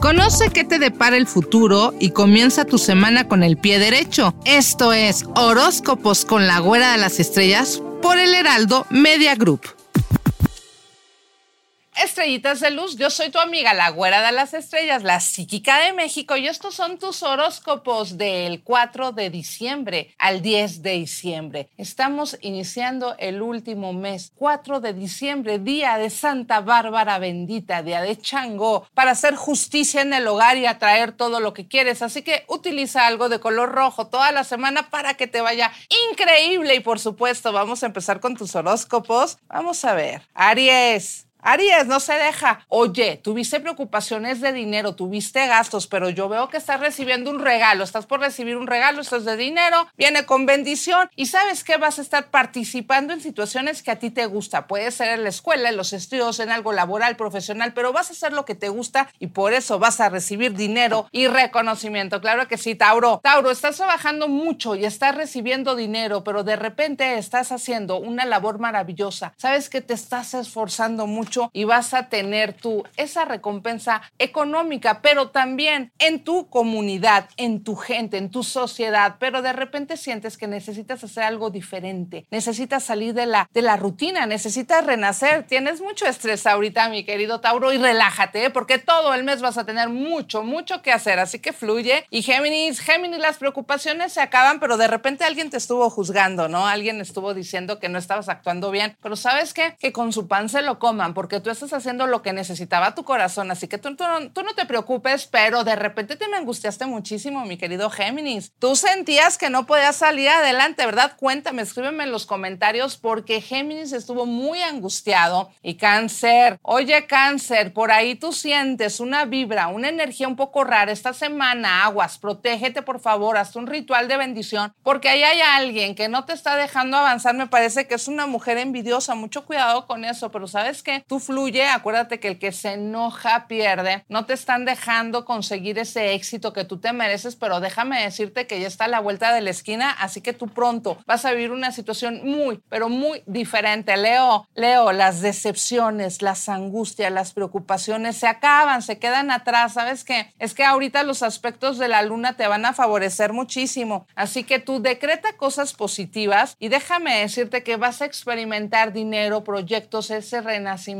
Conoce qué te depara el futuro y comienza tu semana con el pie derecho. Esto es Horóscopos con la Güera de las Estrellas por el Heraldo Media Group. Estrellitas de luz, yo soy tu amiga, la güera de las estrellas, la psíquica de México, y estos son tus horóscopos del 4 de diciembre al 10 de diciembre. Estamos iniciando el último mes, 4 de diciembre, día de Santa Bárbara bendita, día de Chango, para hacer justicia en el hogar y atraer todo lo que quieres. Así que utiliza algo de color rojo toda la semana para que te vaya increíble. Y por supuesto, vamos a empezar con tus horóscopos. Vamos a ver. Aries. Aries, no se deja. Oye, tuviste preocupaciones de dinero, tuviste gastos, pero yo veo que estás recibiendo un regalo. Estás por recibir un regalo, esto es de dinero, viene con bendición y sabes que vas a estar participando en situaciones que a ti te gusta. Puede ser en la escuela, en los estudios, en algo laboral, profesional, pero vas a hacer lo que te gusta y por eso vas a recibir dinero y reconocimiento. Claro que sí, Tauro. Tauro, estás trabajando mucho y estás recibiendo dinero, pero de repente estás haciendo una labor maravillosa. Sabes que te estás esforzando mucho y vas a tener tú esa recompensa económica, pero también en tu comunidad, en tu gente, en tu sociedad, pero de repente sientes que necesitas hacer algo diferente, necesitas salir de la, de la rutina, necesitas renacer, tienes mucho estrés ahorita, mi querido Tauro, y relájate, ¿eh? porque todo el mes vas a tener mucho, mucho que hacer, así que fluye. Y Géminis, Géminis, las preocupaciones se acaban, pero de repente alguien te estuvo juzgando, ¿no? Alguien estuvo diciendo que no estabas actuando bien, pero ¿sabes qué? Que con su pan se lo coman, porque tú estás haciendo lo que necesitaba tu corazón, así que tú, tú, no te preocupes, pero de repente te me angustiaste muchísimo, mi querido Géminis. Tú sentías que no podías salir adelante, ¿verdad? Cuéntame, escríbeme en los comentarios porque Géminis estuvo muy angustiado y cáncer. Oye, cáncer, por ahí tú sientes una vibra, una energía un poco rara esta semana, aguas, protégete por favor, haz un ritual de bendición porque ahí hay alguien que no te está dejando avanzar, me parece que es una mujer envidiosa, mucho cuidado con eso, pero sabes que tú fluye, acuérdate que el que se enoja pierde, no te están dejando conseguir ese éxito que tú te mereces, pero déjame decirte que ya está a la vuelta de la esquina, así que tú pronto vas a vivir una situación muy, pero muy diferente. Leo, Leo, las decepciones, las angustias, las preocupaciones se acaban, se quedan atrás, ¿sabes qué? Es que ahorita los aspectos de la luna te van a favorecer muchísimo, así que tú decreta cosas positivas y déjame decirte que vas a experimentar dinero, proyectos, ese renacimiento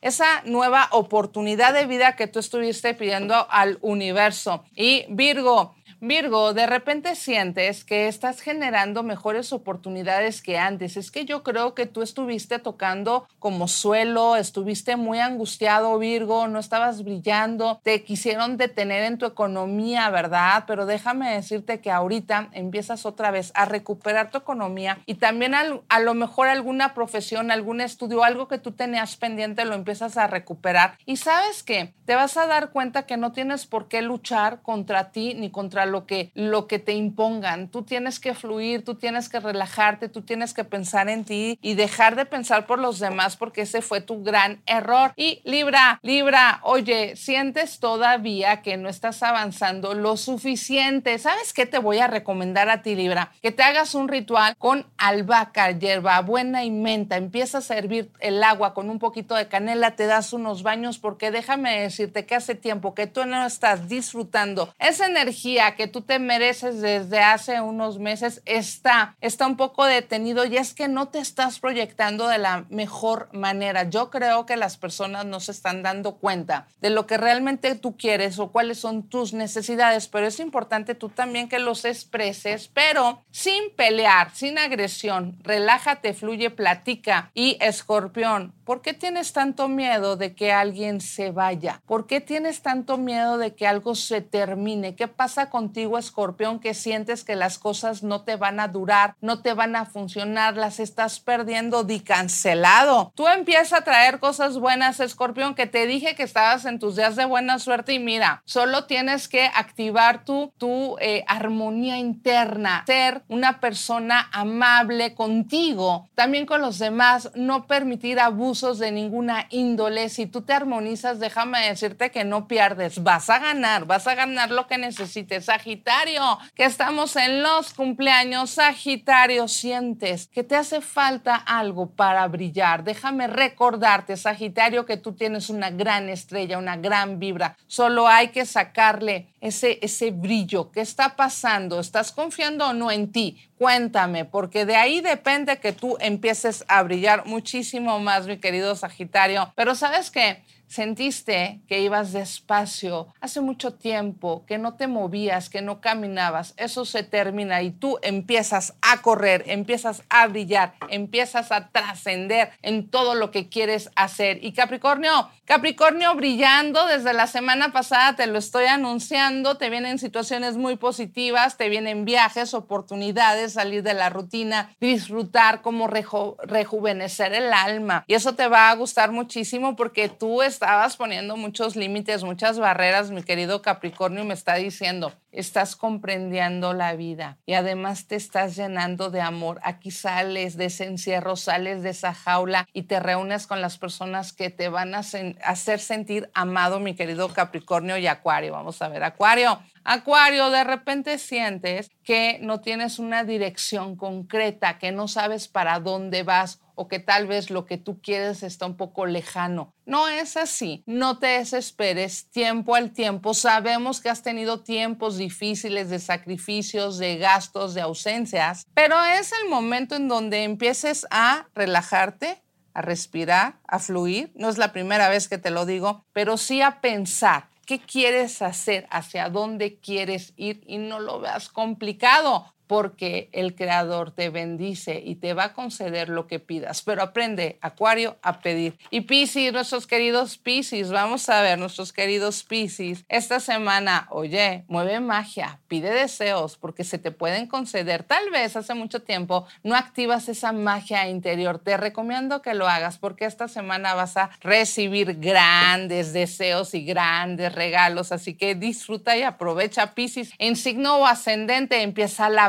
esa nueva oportunidad de vida que tú estuviste pidiendo al universo. Y Virgo, Virgo, de repente sientes que estás generando mejores oportunidades que antes. Es que yo creo que tú estuviste tocando como suelo, estuviste muy angustiado, Virgo, no estabas brillando, te quisieron detener en tu economía, ¿verdad? Pero déjame decirte que ahorita empiezas otra vez a recuperar tu economía y también a lo mejor alguna profesión, algún estudio, algo que tú tenías pendiente, lo empiezas a recuperar. Y sabes que te vas a dar cuenta que no tienes por qué luchar contra ti ni contra lo que, lo que te impongan. Tú tienes que fluir, tú tienes que relajarte, tú tienes que pensar en ti y dejar de pensar por los demás porque ese fue tu gran error. Y Libra, Libra, oye, sientes todavía que no estás avanzando lo suficiente. ¿Sabes qué te voy a recomendar a ti, Libra? Que te hagas un ritual con albahaca, hierba buena y menta. Empieza a servir el agua con un poquito de canela, te das unos baños porque déjame decirte que hace tiempo que tú no estás disfrutando esa energía tú te mereces desde hace unos meses está, está un poco detenido y es que no te estás proyectando de la mejor manera. Yo creo que las personas no se están dando cuenta de lo que realmente tú quieres o cuáles son tus necesidades, pero es importante tú también que los expreses, pero sin pelear, sin agresión. Relájate, fluye, platica. Y escorpión, ¿por qué tienes tanto miedo de que alguien se vaya? ¿Por qué tienes tanto miedo de que algo se termine? ¿Qué pasa con contigo, escorpión, que sientes que las cosas no te van a durar, no te van a funcionar, las estás perdiendo, di cancelado. Tú empieza a traer cosas buenas, escorpión, que te dije que estabas en tus días de buena suerte y mira, solo tienes que activar tu, tu eh, armonía interna, ser una persona amable contigo, también con los demás, no permitir abusos de ninguna índole. Si tú te armonizas, déjame decirte que no pierdes, vas a ganar, vas a ganar lo que necesites. Sagitario, que estamos en los cumpleaños, Sagitario, sientes que te hace falta algo para brillar. Déjame recordarte, Sagitario, que tú tienes una gran estrella, una gran vibra. Solo hay que sacarle ese, ese brillo. ¿Qué está pasando? ¿Estás confiando o no en ti? Cuéntame, porque de ahí depende que tú empieces a brillar muchísimo más, mi querido Sagitario. Pero sabes qué? Sentiste que ibas despacio hace mucho tiempo, que no te movías, que no caminabas. Eso se termina y tú empiezas a correr, empiezas a brillar, empiezas a trascender en todo lo que quieres hacer. Y Capricornio, Capricornio brillando desde la semana pasada, te lo estoy anunciando, te vienen situaciones muy positivas, te vienen viajes, oportunidades, salir de la rutina, disfrutar, como rejuvenecer el alma. Y eso te va a gustar muchísimo porque tú estás estabas poniendo muchos límites, muchas barreras, mi querido Capricornio me está diciendo, estás comprendiendo la vida y además te estás llenando de amor. Aquí sales de ese encierro, sales de esa jaula y te reúnes con las personas que te van a hacer sentir amado, mi querido Capricornio y Acuario. Vamos a ver, Acuario. Acuario, de repente sientes que no tienes una dirección concreta, que no sabes para dónde vas o que tal vez lo que tú quieres está un poco lejano. No es así, no te desesperes, tiempo al tiempo. Sabemos que has tenido tiempos difíciles de sacrificios, de gastos, de ausencias, pero es el momento en donde empieces a relajarte, a respirar, a fluir. No es la primera vez que te lo digo, pero sí a pensar qué quieres hacer, hacia dónde quieres ir y no lo veas complicado porque el Creador te bendice y te va a conceder lo que pidas. Pero aprende, Acuario, a pedir. Y Piscis, nuestros queridos Piscis, vamos a ver, nuestros queridos Piscis, esta semana, oye, mueve magia, pide deseos, porque se te pueden conceder. Tal vez hace mucho tiempo no activas esa magia interior. Te recomiendo que lo hagas porque esta semana vas a recibir grandes deseos y grandes regalos. Así que disfruta y aprovecha, Piscis. En signo ascendente empieza la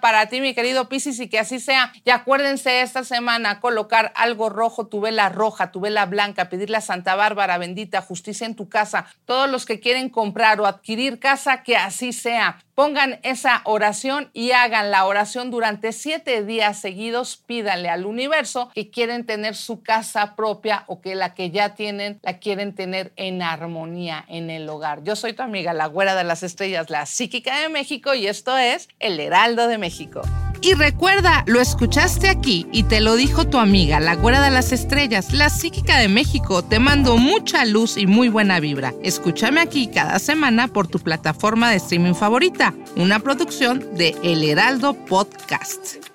para ti, mi querido Piscis, y que así sea. Y acuérdense esta semana colocar algo rojo, tu vela roja, tu vela blanca, pedirle a Santa Bárbara bendita justicia en tu casa. Todos los que quieren comprar o adquirir casa, que así sea. Pongan esa oración y hagan la oración durante siete días seguidos. Pídanle al universo que quieren tener su casa propia o que la que ya tienen la quieren tener en armonía en el hogar. Yo soy tu amiga, la güera de las estrellas, la psíquica de México y esto es El Heraldo de México. Y recuerda, lo escuchaste aquí y te lo dijo tu amiga, la güera de las estrellas, la psíquica de México. Te mando mucha luz y muy buena vibra. Escúchame aquí cada semana por tu plataforma de streaming favorita, una producción de El Heraldo Podcast.